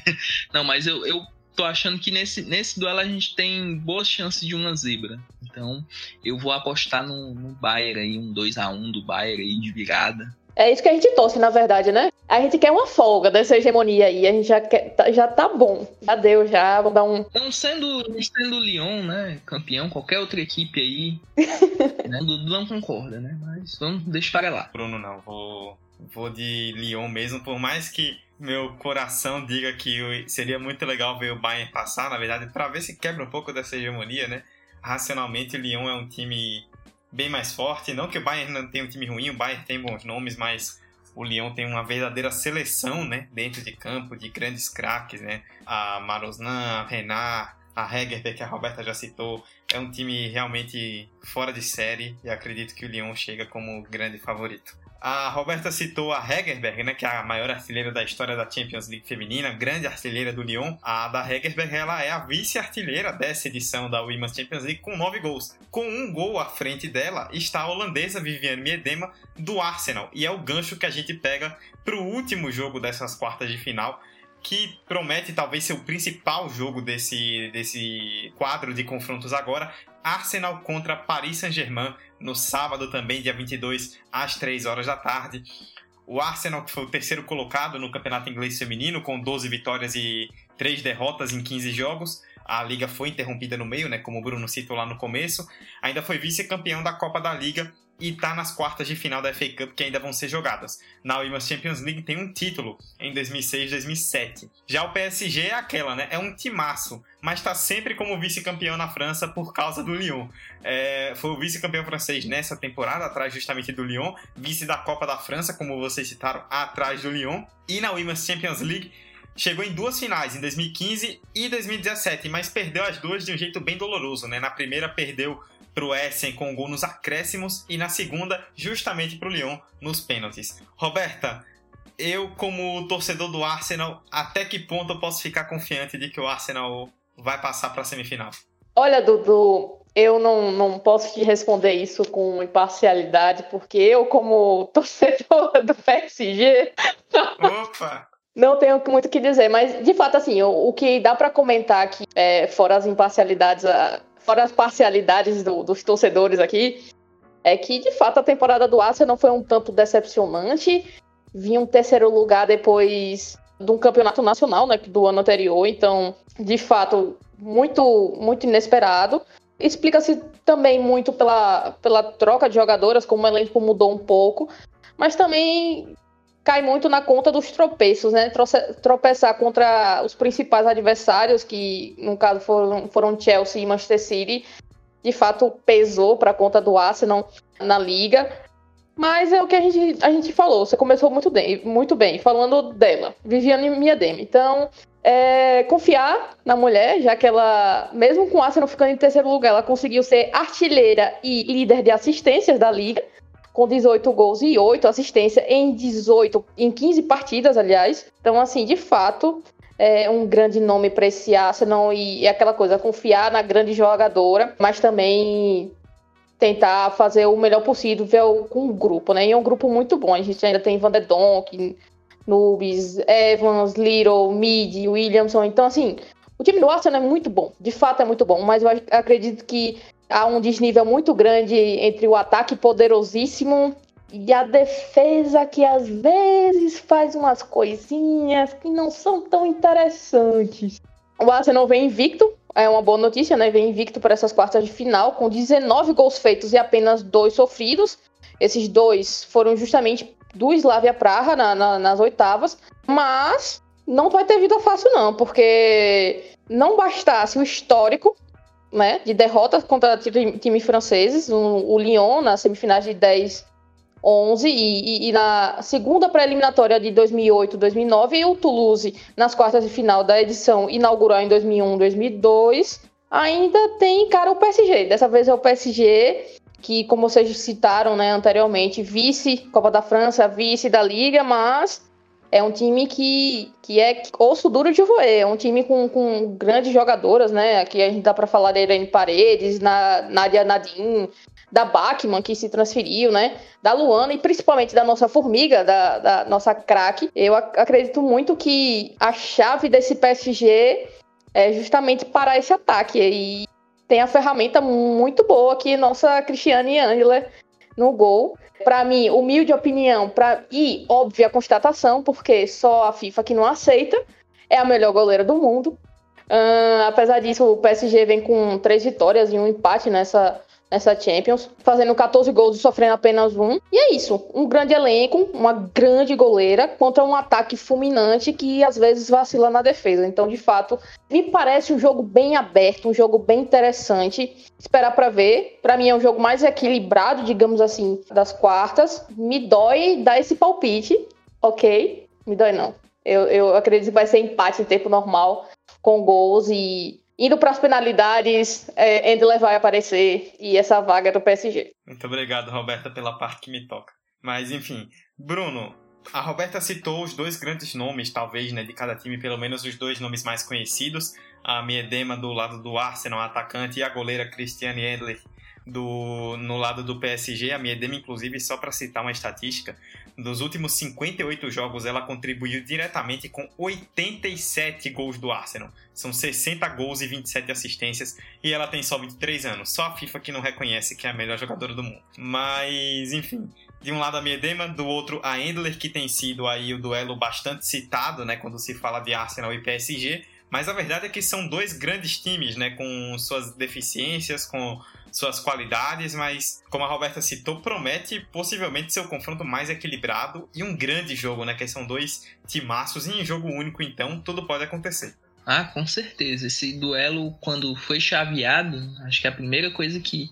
<laughs> não, mas eu, eu tô achando que nesse, nesse duelo a gente tem boas chances de uma zebra. Então, eu vou apostar no, no Bayern aí, um 2 a 1 do Bayern aí de virada. É isso que a gente torce, na verdade, né? A gente quer uma folga dessa hegemonia aí. A gente já, quer, tá, já tá bom. Já deu, já. Vou dar um. Não sendo, sendo o Lyon, né? Campeão, qualquer outra equipe aí. <laughs> né? Dudu não concorda, né? Mas vamos deixar para lá. Bruno, não. Vou, vou de Lyon mesmo. Por mais que meu coração diga que seria muito legal ver o Bayern passar, na verdade, para ver se quebra um pouco dessa hegemonia, né? Racionalmente, o Lyon é um time bem mais forte. Não que o Bayern não tenha um time ruim, o Bayern tem bons nomes, mas o Lyon tem uma verdadeira seleção, né, dentro de campo, de grandes craques, né? A Maroznan, a Renard, a Hegerberg, que a Roberta já citou. É um time realmente fora de série e acredito que o Lyon chega como grande favorito. A Roberta citou a Hegerberg, né, que é a maior artilheira da história da Champions League feminina, grande artilheira do Lyon. A da Hegerberg, ela é a vice-artilheira dessa edição da Women's Champions League com nove gols. Com um gol à frente dela está a holandesa Viviane Miedema do Arsenal. E é o gancho que a gente pega para o último jogo dessas quartas de final, que promete talvez ser o principal jogo desse, desse quadro de confrontos agora, Arsenal contra Paris Saint-Germain, no sábado também, dia 22, às 3 horas da tarde. O Arsenal, que foi o terceiro colocado no campeonato inglês feminino, com 12 vitórias e 3 derrotas em 15 jogos. A liga foi interrompida no meio, né, como o Bruno citou lá no começo. Ainda foi vice-campeão da Copa da Liga e está nas quartas de final da FA Cup que ainda vão ser jogadas. Na Women's Champions League tem um título em 2006 2007. Já o PSG é aquela, né? É um timaço, mas está sempre como vice-campeão na França por causa do Lyon. É, foi o vice-campeão francês nessa temporada, atrás justamente do Lyon, vice da Copa da França, como vocês citaram, atrás do Lyon. E na Women's Champions League chegou em duas finais, em 2015 e 2017, mas perdeu as duas de um jeito bem doloroso, né? Na primeira perdeu pro Essen com um gol nos acréscimos e na segunda justamente pro Lyon nos pênaltis. Roberta, eu como torcedor do Arsenal, até que ponto eu posso ficar confiante de que o Arsenal vai passar para a semifinal? Olha, Dudu, eu não, não posso te responder isso com imparcialidade, porque eu, como <laughs> torcedor do PSG. Opa! Não tenho muito o que dizer, mas de fato, assim, o, o que dá para comentar aqui, é, fora as imparcialidades, fora as parcialidades do, dos torcedores aqui, é que de fato a temporada do Arsenal foi um tanto decepcionante. Vinha um terceiro lugar depois de um campeonato nacional, né, do ano anterior, então, de fato, muito, muito inesperado. Explica-se também muito pela, pela troca de jogadoras, como o elenco mudou um pouco, mas também cai muito na conta dos tropeços, né? Tropeçar contra os principais adversários, que no caso foram, foram Chelsea e Manchester City, de fato pesou para a conta do Arsenal na liga. Mas é o que a gente, a gente falou, você começou muito bem, muito bem falando dela, Viviane Miedema. Então, é, confiar na mulher, já que ela, mesmo com o Arsenal ficando em terceiro lugar, ela conseguiu ser artilheira e líder de assistências da liga com 18 gols e 8 assistências em 18, em 15 partidas, aliás. Então, assim, de fato, é um grande nome para esse Arsenal e é aquela coisa, confiar na grande jogadora, mas também tentar fazer o melhor possível com o grupo, né? E é um grupo muito bom. A gente ainda tem Van der Donk, Nubes, Evans, Little, Mid, Williamson. Então, assim, o time do Arsenal é muito bom. De fato é muito bom, mas eu acredito que há um desnível muito grande entre o ataque poderosíssimo e a defesa que às vezes faz umas coisinhas que não são tão interessantes. O Arsenal vem invicto, é uma boa notícia, né? Vem invicto para essas quartas de final, com 19 gols feitos e apenas dois sofridos. Esses dois foram justamente do Slavia Praha na, na, nas oitavas, mas não vai ter vida fácil não, porque não bastasse o histórico né, de derrotas contra times franceses, o, o Lyon nas semifinais de 10, 11 e, e, e na segunda pré-eliminatória de 2008, 2009 e o Toulouse nas quartas de final da edição inaugural em 2001, 2002. Ainda tem cara o PSG. Dessa vez é o PSG que, como vocês citaram, né, anteriormente, vice Copa da França, vice da Liga, mas é um time que, que é osso duro de roer, é um time com, com grandes jogadoras, né? Aqui a gente dá para falar da Irene Paredes, na Nadia Nadim, da Bachmann, que se transferiu, né? Da Luana e principalmente da nossa formiga, da, da nossa craque. Eu ac acredito muito que a chave desse PSG é justamente parar esse ataque. E tem a ferramenta muito boa aqui, nossa Cristiane Angela no gol. Para mim, humilde opinião pra... e óbvia constatação, porque só a FIFA que não aceita, é a melhor goleira do mundo. Uh, apesar disso, o PSG vem com três vitórias e um empate nessa, nessa Champions, fazendo 14 gols e sofrendo apenas um. E é isso, um grande elenco, uma grande goleira contra um ataque fulminante que às vezes vacila na defesa. Então, de fato, me parece um jogo bem aberto, um jogo bem interessante. Esperar para ver. Para mim é um jogo mais equilibrado, digamos assim, das quartas. Me dói dar esse palpite, ok? Me dói não. Eu, eu acredito que vai ser empate em tempo normal, com gols e Indo para as penalidades, é, Endler vai aparecer e essa vaga é do PSG. Muito obrigado, Roberta, pela parte que me toca. Mas enfim, Bruno, a Roberta citou os dois grandes nomes, talvez, né, de cada time, pelo menos os dois nomes mais conhecidos. A Miedema do lado do Arsenal, atacante, e a goleira Christiane Edler do, no lado do PSG. A Miedema, inclusive, só para citar uma estatística, dos últimos 58 jogos ela contribuiu diretamente com 87 gols do Arsenal. São 60 gols e 27 assistências e ela tem só 23 anos. Só a FIFA que não reconhece que é a melhor jogadora do mundo. Mas, enfim, de um lado a Miedema, do outro a Endler, que tem sido aí o duelo bastante citado, né, quando se fala de Arsenal e PSG. Mas a verdade é que são dois grandes times, né, com suas deficiências, com suas qualidades, mas como a Roberta citou, promete possivelmente ser o confronto mais equilibrado e um grande jogo, né, que são dois timaços e em jogo único, então tudo pode acontecer. Ah, com certeza. Esse duelo, quando foi chaveado, acho que a primeira coisa que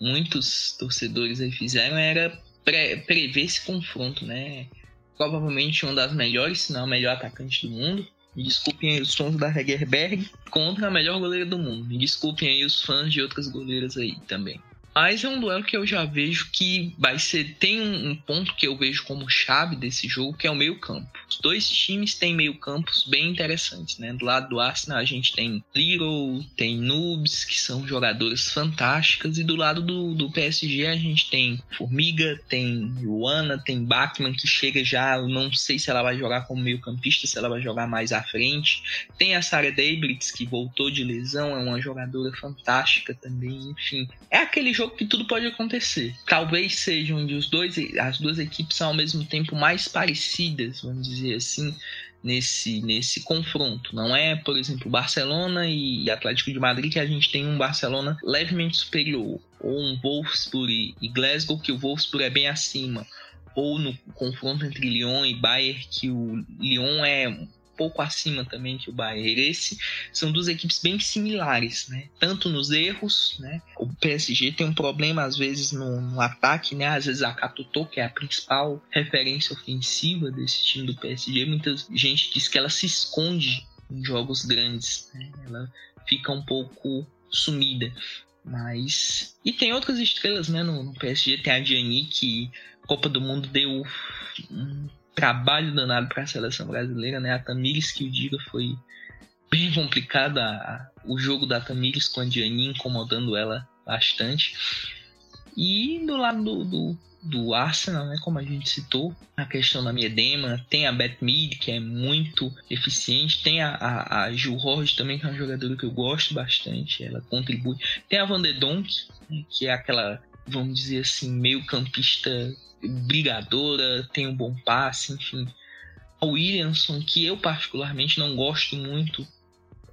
muitos torcedores aí fizeram era pre prever esse confronto, né? Provavelmente um das melhores, se não a melhor atacante do mundo. Me desculpem os fãs da Hegerberg contra a melhor goleira do mundo. Me desculpem aí os fãs de outras goleiras aí também. Mas é um duelo que eu já vejo que vai ser. Tem um, um, ponto que eu vejo como chave desse jogo, que é o meio-campo. Os dois times têm meio-campos bem interessantes, né? Do lado do Arsenal a gente tem Little, tem Noobs, que são jogadoras fantásticas, e do lado do, do PSG a gente tem Formiga, tem Luana, tem Bachmann, que chega já. Não sei se ela vai jogar como meio-campista, se ela vai jogar mais à frente. Tem a Sarah Dabrits, que voltou de lesão, é uma jogadora fantástica também. Enfim, é aquele jogo jogo que tudo pode acontecer. Talvez sejam onde os dois, as duas equipes são ao mesmo tempo mais parecidas, vamos dizer assim, nesse, nesse confronto. Não é, por exemplo, Barcelona e Atlético de Madrid que a gente tem um Barcelona levemente superior, ou um Wolfsburg e Glasgow que o Wolfsburg é bem acima, ou no confronto entre Lyon e Bayern que o Lyon é pouco acima também que o Bayern. Esse são duas equipes bem similares, né? Tanto nos erros, né? O PSG tem um problema às vezes no, no ataque, né? Às vezes a Katutô, que é a principal referência ofensiva desse time do PSG, muita gente diz que ela se esconde em jogos grandes, né? Ela fica um pouco sumida. Mas. E tem outras estrelas, né? No, no PSG tem a Gianni, que Copa do Mundo deu um trabalho danado para a seleção brasileira, né? A Tamires, que o diga, foi bem complicado a, o jogo da Tamires com a Diani incomodando ela bastante. E do lado do, do, do, Arsenal, né, como a gente citou, a questão da Miedema, tem a Beth Mead, que é muito eficiente, tem a, a, a Gil Horst também, que é uma jogadora que eu gosto bastante, ela contribui. Tem a Van de Donk, né, que é aquela, vamos dizer assim, meio campista brigadora, tem um bom passe, enfim. A Williamson, que eu particularmente não gosto muito,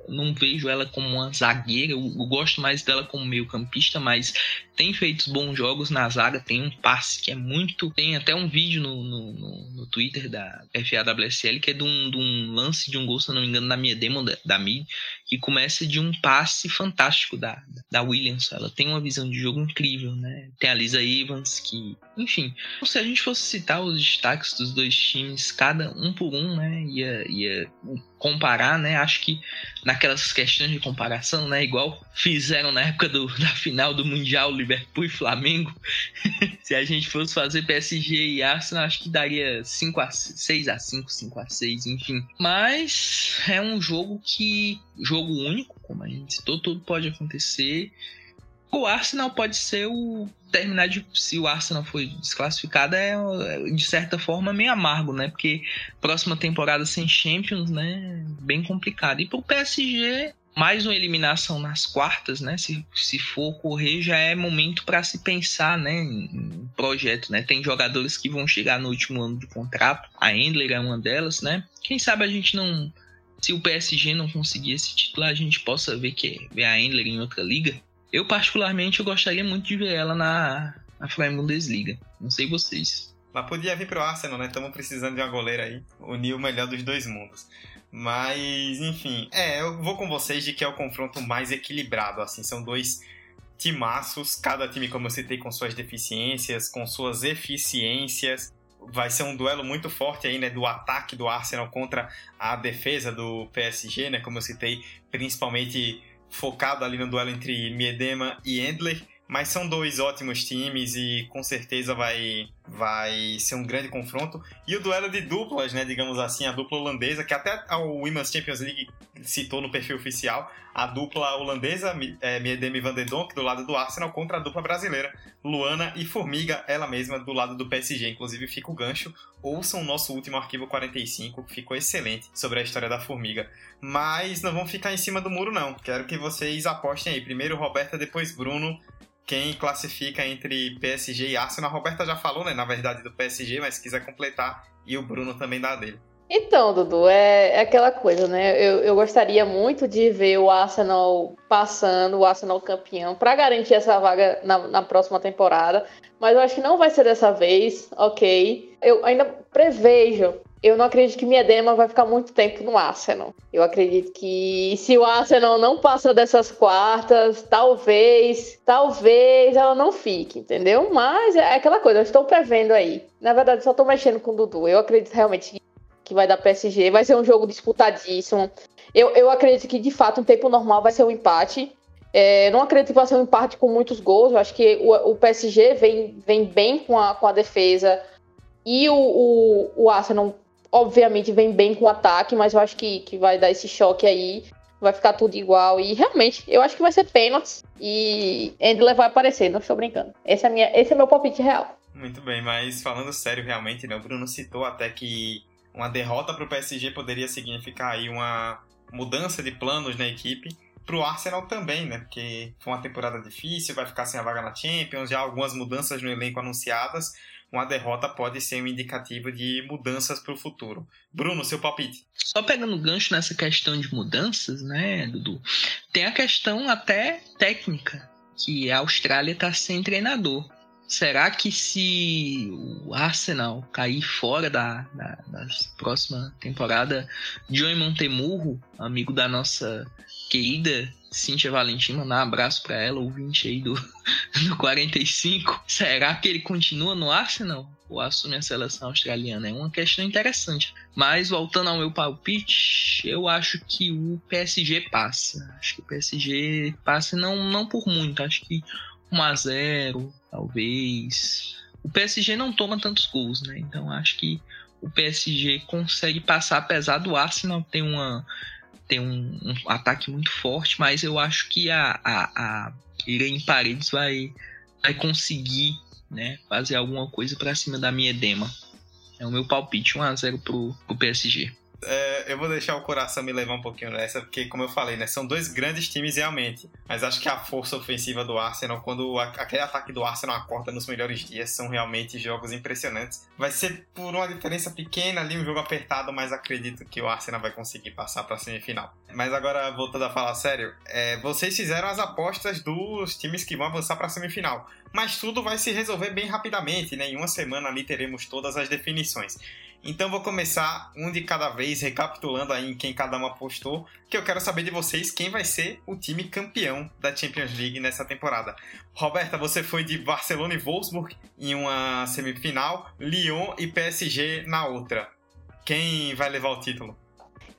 não vejo ela como uma zagueira, eu, eu gosto mais dela como meio campista, mas tem feito bons jogos na zaga, tem um passe que é muito. Tem até um vídeo no, no, no, no Twitter da FAWSL que é de um, de um, lance de um gol, se não me engano, na minha demo da, da que começa de um passe fantástico da, da Williams. Ela tem uma visão de jogo incrível, né? Tem a Lisa Evans, que. Enfim, se a gente fosse citar os destaques dos dois times, cada um por um, né? Ia, ia comparar, né? Acho que naquelas questões de comparação, né? Igual fizeram na época do, da final do Mundial Liverpool e Flamengo. <laughs> Se a gente fosse fazer PSG e Arsenal, acho que daria 5 a 6 a 5, 5 a 6, enfim. Mas é um jogo que jogo único, como a gente citou, tudo pode acontecer. O Arsenal pode ser o terminar de se o Arsenal foi desclassificado é de certa forma meio amargo, né? Porque próxima temporada sem Champions, né, bem complicado. E pro PSG mais uma eliminação nas quartas, né? Se, se for ocorrer, já é momento para se pensar, né, em projeto, né? Tem jogadores que vão chegar no último ano do contrato. A Endler é uma delas, né? Quem sabe a gente não se o PSG não conseguir esse título, a gente possa ver que ver a Endler em outra liga. Eu particularmente eu gostaria muito de ver ela na na Freie Bundesliga. Não sei vocês. Mas podia vir pro Arsenal, né? Estamos precisando de uma goleira aí. Unir o melhor dos dois mundos. Mas, enfim, é, eu vou com vocês de que é o confronto mais equilibrado, assim, são dois timaços, cada time, como eu citei, com suas deficiências, com suas eficiências. Vai ser um duelo muito forte aí, né, do ataque do Arsenal contra a defesa do PSG, né, como eu citei, principalmente focado ali no duelo entre Miedema e Endler, mas são dois ótimos times e com certeza vai, vai ser um grande confronto. E o duelo de duplas, né, digamos assim, a dupla holandesa, que até a Women's Champions League citou no perfil oficial, a dupla holandesa, é, Miedemi van der Donk, do lado do Arsenal, contra a dupla brasileira, Luana e Formiga, ela mesma, do lado do PSG. Inclusive, fica o gancho. Ouçam o nosso último arquivo 45, que ficou excelente sobre a história da Formiga. Mas não vão ficar em cima do muro, não. Quero que vocês apostem aí. Primeiro Roberta, depois Bruno quem classifica entre PSG e Arsenal. A Roberta já falou, né, na verdade, do PSG, mas se quiser completar, e o Bruno também dá dele. Então, Dudu, é, é, aquela coisa, né? Eu, eu gostaria muito de ver o Arsenal passando, o Arsenal campeão, para garantir essa vaga na, na, próxima temporada. Mas eu acho que não vai ser dessa vez, ok? Eu ainda prevejo eu não acredito que Miedema vai ficar muito tempo no Arsenal. Eu acredito que se o Arsenal não passa dessas quartas, talvez, talvez ela não fique, entendeu? Mas é aquela coisa, eu estou prevendo aí. Na verdade, só estou mexendo com o Dudu. Eu acredito realmente que vai dar PSG, vai ser um jogo disputadíssimo. Eu, eu acredito que, de fato, em tempo normal vai ser um empate. É, não acredito que vai ser um empate com muitos gols. Eu acho que o, o PSG vem, vem bem com a, com a defesa. E o, o, o Arsenal obviamente vem bem com o ataque, mas eu acho que, que vai dar esse choque aí. Vai ficar tudo igual. E realmente, eu acho que vai ser pênalti. E Endler vai aparecer, não estou brincando. Esse é, minha, esse é meu palpite real. Muito bem, mas falando sério, realmente, né? O Bruno citou até que uma derrota para o PSG poderia significar aí uma mudança de planos na equipe. Para o Arsenal também, né? Porque foi uma temporada difícil, vai ficar sem a vaga na Champions, já algumas mudanças no elenco anunciadas uma derrota pode ser um indicativo de mudanças para o futuro. Bruno, seu palpite. Só pegando gancho nessa questão de mudanças, né, Dudu? Tem a questão até técnica, que a Austrália está sem treinador. Será que se o Arsenal cair fora da, da, próxima temporada, Joey Montemurro, amigo da nossa querida Cíntia Valentim, mandar um abraço para ela, ouvinte aí do, <laughs> do 45. Será que ele continua no Arsenal? Ou assume a seleção australiana? É uma questão interessante. Mas voltando ao meu palpite, eu acho que o PSG passa. Acho que o PSG passa não, não por muito, acho que 1 a 0 talvez. O PSG não toma tantos gols, né? Então acho que o PSG consegue passar, apesar do Arsenal ter uma tem um, um, ataque muito forte, mas eu acho que a, a, a Irene Paredes vai, vai conseguir né, fazer alguma coisa para cima da minha edema. É o meu palpite, 1x0 pro, pro PSG é, eu vou deixar o coração me levar um pouquinho nessa, porque, como eu falei, né, são dois grandes times realmente. Mas acho que a força ofensiva do Arsenal, quando a, aquele ataque do Arsenal acorda nos melhores dias, são realmente jogos impressionantes. Vai ser por uma diferença pequena ali, um jogo apertado, mas acredito que o Arsenal vai conseguir passar para a semifinal. Mas agora, voltando a falar sério, é, vocês fizeram as apostas dos times que vão avançar para a semifinal. Mas tudo vai se resolver bem rapidamente, né? Em uma semana ali teremos todas as definições. Então vou começar um de cada vez, recapitulando aí em quem cada um apostou, que eu quero saber de vocês quem vai ser o time campeão da Champions League nessa temporada. Roberta, você foi de Barcelona e Wolfsburg em uma semifinal, Lyon e PSG na outra. Quem vai levar o título?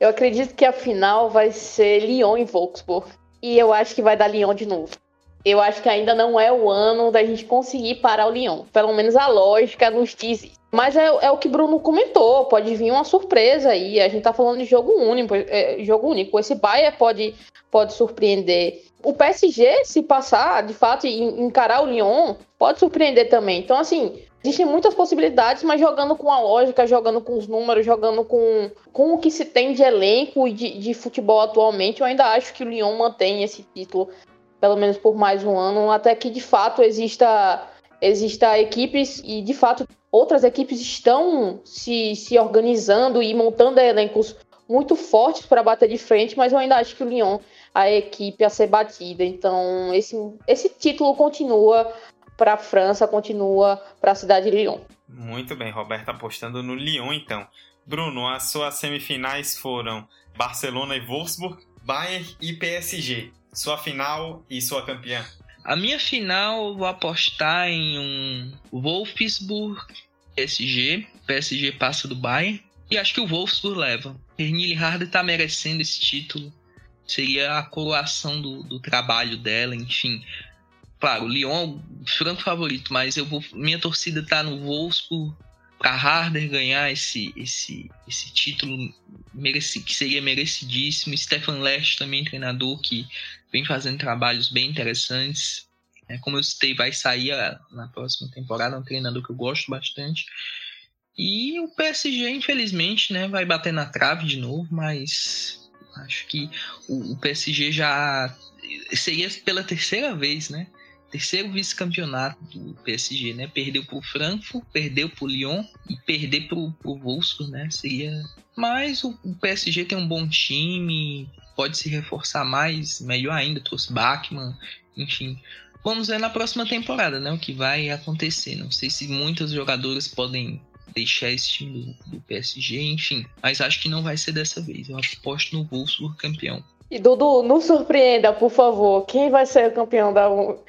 Eu acredito que a final vai ser Lyon e Wolfsburg. E eu acho que vai dar Lyon de novo. Eu acho que ainda não é o ano da gente conseguir parar o Lyon. Pelo menos a lógica nos diz isso. Mas é, é, o que Bruno comentou, pode vir uma surpresa aí. A gente tá falando de jogo único, é, jogo único. Esse Bayern pode, pode surpreender. O PSG, se passar, de fato, e encarar o Lyon, pode surpreender também. Então, assim, existem muitas possibilidades, mas jogando com a lógica, jogando com os números, jogando com, com o que se tem de elenco e de, de futebol atualmente, eu ainda acho que o Lyon mantém esse título, pelo menos por mais um ano, até que de fato exista, exista equipes e de fato outras equipes estão se, se organizando e montando elencos muito fortes para bater de frente, mas eu ainda acho que o Lyon a equipe a ser batida. Então, esse, esse título continua para a França, continua para a cidade de Lyon. Muito bem, Roberto apostando no Lyon então. Bruno, as suas semifinais foram Barcelona e Wolfsburg, Bayern e PSG. Sua final e sua campeã. A minha final, eu vou apostar em um Wolfsburg PSG. PSG passa do Bayern. E acho que o Wolfsburg leva. Pernille Harder tá merecendo esse título. Seria a coroação do, do trabalho dela, enfim. Claro, o Lyon é franco favorito, mas eu vou, minha torcida tá no Wolfsburg para Harder ganhar esse, esse, esse título mereci, que seria merecidíssimo. Stefan Lesch também, treinador que vem fazendo trabalhos bem interessantes. É, como eu citei, vai sair a, na próxima temporada, é um treinador que eu gosto bastante. E o PSG, infelizmente, né, vai bater na trave de novo, mas acho que o, o PSG já seria pela terceira vez, né? Terceiro vice-campeonato do PSG, né? Perdeu para o Frankfurt, perdeu para o Lyon e perder para o Wolfsburg, né? Seria. Mas o, o, PSG tem um bom time, pode se reforçar mais, melhor ainda, trouxe Bachmann, enfim. Vamos ver na próxima temporada, né? O que vai acontecer. Não sei se muitos jogadores podem deixar esse time do, do PSG, enfim. Mas acho que não vai ser dessa vez. Eu aposto no Wolfsburg campeão. E Dudu, não surpreenda, por favor. Quem vai ser o campeão da,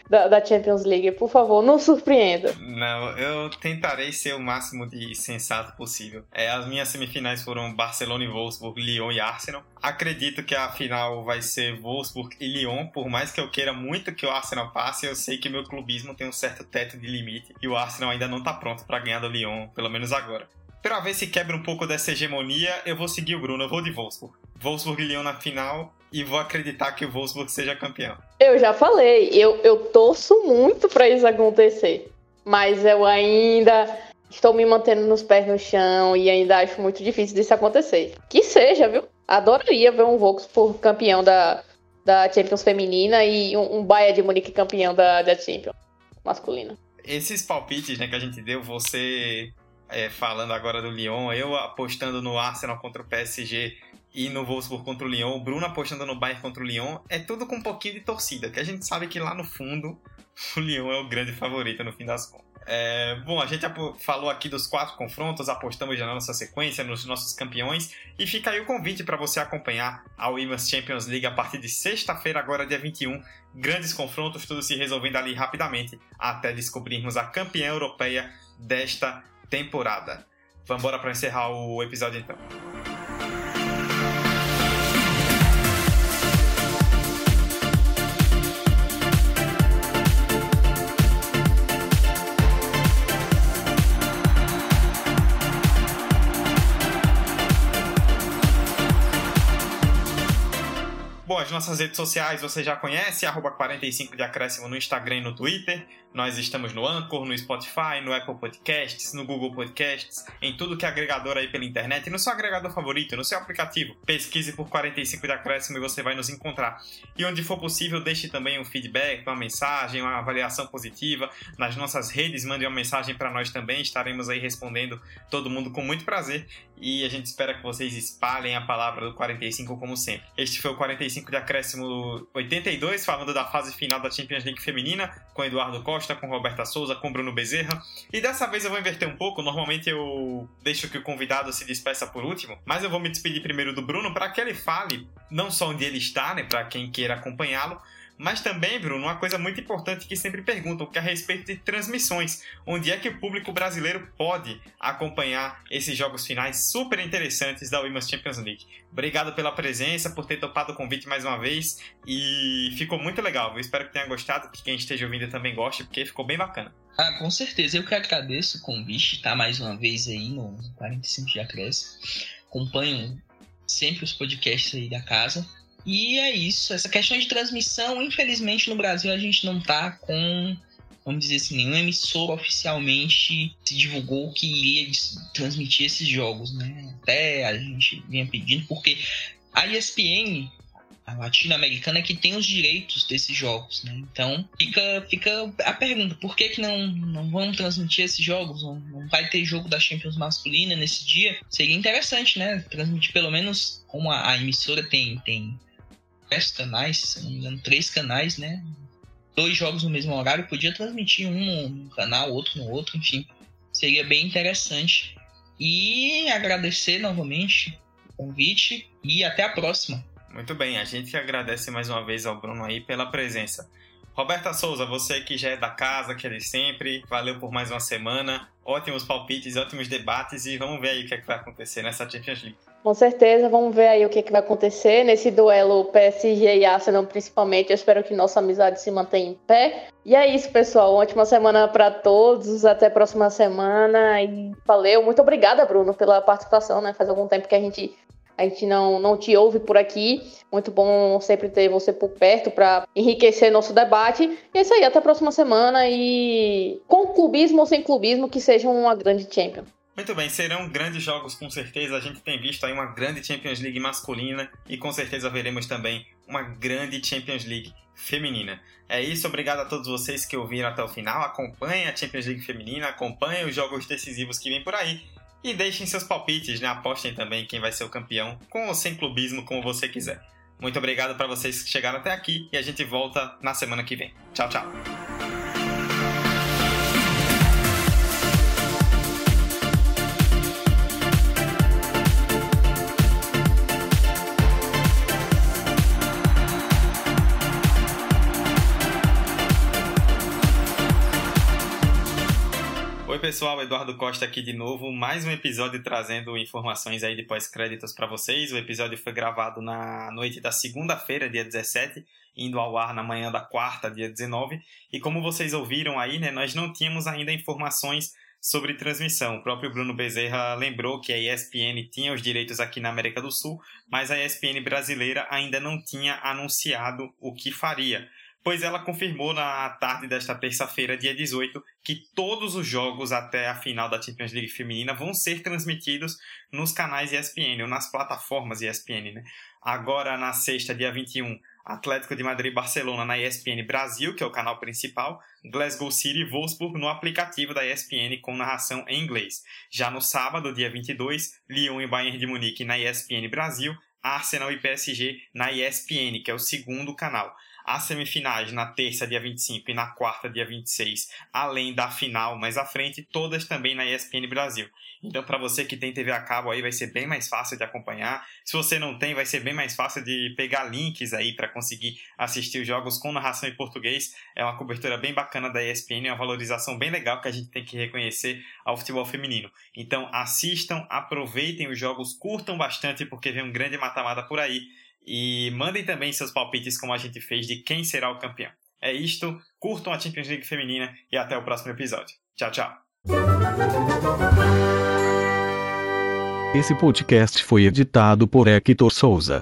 da, da, Champions League? Por favor, não surpreenda. Não, eu tentarei ser o máximo de sensato possível. É, as minhas semifinais foram Barcelona e Wolfsburg, Lyon e Arsenal. Acredito que a final vai ser Wolfsburg e Lyon, por mais que eu queira muito que o Arsenal passe, eu sei que meu clubismo tem um certo teto de limite e o Arsenal ainda não está pronto para ganhar do Lyon, pelo menos agora. Para ver se quebra um pouco dessa hegemonia, eu vou seguir o Bruno, eu vou de Wolfsburg. Wolfsburg e Lyon na final e vou acreditar que o Wolfsburg seja campeão. Eu já falei, eu, eu torço muito para isso acontecer. Mas eu ainda estou me mantendo nos pés no chão e ainda acho muito difícil disso acontecer. Que seja, viu? Adoraria ver um Wolfsburg campeão da, da Champions feminina e um, um Bayern de Munique campeão da, da Champions masculina. Esses palpites né, que a gente deu, você é, falando agora do Lyon, eu apostando no Arsenal contra o PSG e no Wolfsburg contra o Lyon, o Bruno apostando no Bayern contra o Lyon, é tudo com um pouquinho de torcida, que a gente sabe que lá no fundo <laughs> o Lyon é o grande favorito no fim das contas. É, bom, a gente falou aqui dos quatro confrontos, apostamos já na nossa sequência, nos nossos campeões, e fica aí o convite para você acompanhar a Women's Champions League a partir de sexta-feira, agora dia 21. Grandes confrontos, tudo se resolvendo ali rapidamente, até descobrirmos a campeã europeia desta temporada. Vamos embora para encerrar o episódio então. Nossas redes sociais você já conhece, arroba 45 de acréscimo no Instagram e no Twitter. Nós estamos no Anchor, no Spotify, no Apple Podcasts, no Google Podcasts, em tudo que é agregador aí pela internet, no seu agregador favorito, no seu aplicativo. Pesquise por 45 de acréscimo e você vai nos encontrar. E onde for possível, deixe também um feedback, uma mensagem, uma avaliação positiva. Nas nossas redes, mande uma mensagem para nós também, estaremos aí respondendo todo mundo com muito prazer. E a gente espera que vocês espalhem a palavra do 45 como sempre. Este foi o 45 de acréscimo 82, falando da fase final da Champions League feminina, com Eduardo Costa Costa, com Roberta Souza, com Bruno Bezerra. E dessa vez eu vou inverter um pouco. Normalmente eu deixo que o convidado se despeça por último, mas eu vou me despedir primeiro do Bruno para que ele fale não só onde ele está, né, para quem queira acompanhá-lo, mas também, Bruno, uma coisa muito importante que sempre perguntam, que é a respeito de transmissões. Onde é que o público brasileiro pode acompanhar esses jogos finais super interessantes da Women's Champions League? Obrigado pela presença, por ter topado o convite mais uma vez e ficou muito legal. Eu espero que tenha gostado, que quem esteja ouvindo também goste, porque ficou bem bacana. Ah, com certeza. Eu que agradeço o convite, tá mais uma vez aí no 45 de Acréscimo. Acompanho sempre os podcasts aí da casa. E é isso. Essa questão de transmissão, infelizmente no Brasil a gente não tá com, vamos dizer assim, nenhum emissor oficialmente se divulgou que iria transmitir esses jogos, né? Até a gente vinha pedindo, porque a ESPN, a latino-americana, é que tem os direitos desses jogos, né? Então fica, fica a pergunta: por que, que não, não vão transmitir esses jogos? Não, não vai ter jogo da Champions masculina nesse dia? Seria interessante, né? Transmitir pelo menos como a, a emissora tem, tem três canais, se não me engano, três canais, né? Dois jogos no mesmo horário, podia transmitir um num canal, outro no outro, enfim. Seria bem interessante. E agradecer novamente o convite e até a próxima. Muito bem, a gente agradece mais uma vez ao Bruno aí pela presença. Roberta Souza, você que já é da casa, que é de sempre, valeu por mais uma semana. Ótimos palpites, ótimos debates e vamos ver aí o que, é que vai acontecer nessa Champions League. Com certeza, vamos ver aí o que, que vai acontecer nesse duelo PSG e Arsenal, principalmente. Eu espero que nossa amizade se mantenha em pé. E é isso, pessoal. Ótima semana para todos. Até a próxima semana. E valeu. Muito obrigada, Bruno, pela participação. Né? Faz algum tempo que a gente, a gente não, não te ouve por aqui. Muito bom sempre ter você por perto para enriquecer nosso debate. E é isso aí. Até a próxima semana. E com clubismo ou sem clubismo, que seja uma grande champion. Muito bem, serão grandes jogos com certeza. A gente tem visto aí uma grande Champions League masculina e com certeza veremos também uma grande Champions League feminina. É isso, obrigado a todos vocês que ouviram até o final. Acompanhem a Champions League feminina, acompanhem os jogos decisivos que vêm por aí e deixem seus palpites, né? Apostem também quem vai ser o campeão, com ou sem clubismo, como você quiser. Muito obrigado para vocês que chegaram até aqui e a gente volta na semana que vem. Tchau, tchau. Pessoal, Eduardo Costa aqui de novo, mais um episódio trazendo informações aí de pós-créditos para vocês. O episódio foi gravado na noite da segunda-feira, dia 17, indo ao ar na manhã da quarta, dia 19. E como vocês ouviram aí, né, nós não tínhamos ainda informações sobre transmissão. O próprio Bruno Bezerra lembrou que a ESPN tinha os direitos aqui na América do Sul, mas a ESPN brasileira ainda não tinha anunciado o que faria pois ela confirmou na tarde desta terça-feira, dia 18, que todos os jogos até a final da Champions League feminina vão ser transmitidos nos canais ESPN, ou nas plataformas ESPN. Né? Agora, na sexta, dia 21, Atlético de Madrid e Barcelona na ESPN Brasil, que é o canal principal, Glasgow City e Wolfsburg no aplicativo da ESPN com narração em inglês. Já no sábado, dia 22, Lyon e Bayern de Munique na ESPN Brasil, Arsenal e PSG na ESPN, que é o segundo canal. As semifinais na terça, dia 25 e na quarta, dia 26, além da final mais à frente, todas também na ESPN Brasil. Então, para você que tem TV a cabo aí, vai ser bem mais fácil de acompanhar. Se você não tem, vai ser bem mais fácil de pegar links aí para conseguir assistir os jogos com narração em português. É uma cobertura bem bacana da ESPN, é uma valorização bem legal que a gente tem que reconhecer ao futebol feminino. Então, assistam, aproveitem os jogos, curtam bastante porque vem um grande mata-mata por aí e mandem também seus palpites, como a gente fez, de quem será o campeão. É isto, curtam a Champions League feminina e até o próximo episódio. Tchau, tchau. Esse podcast foi editado por Hector Souza.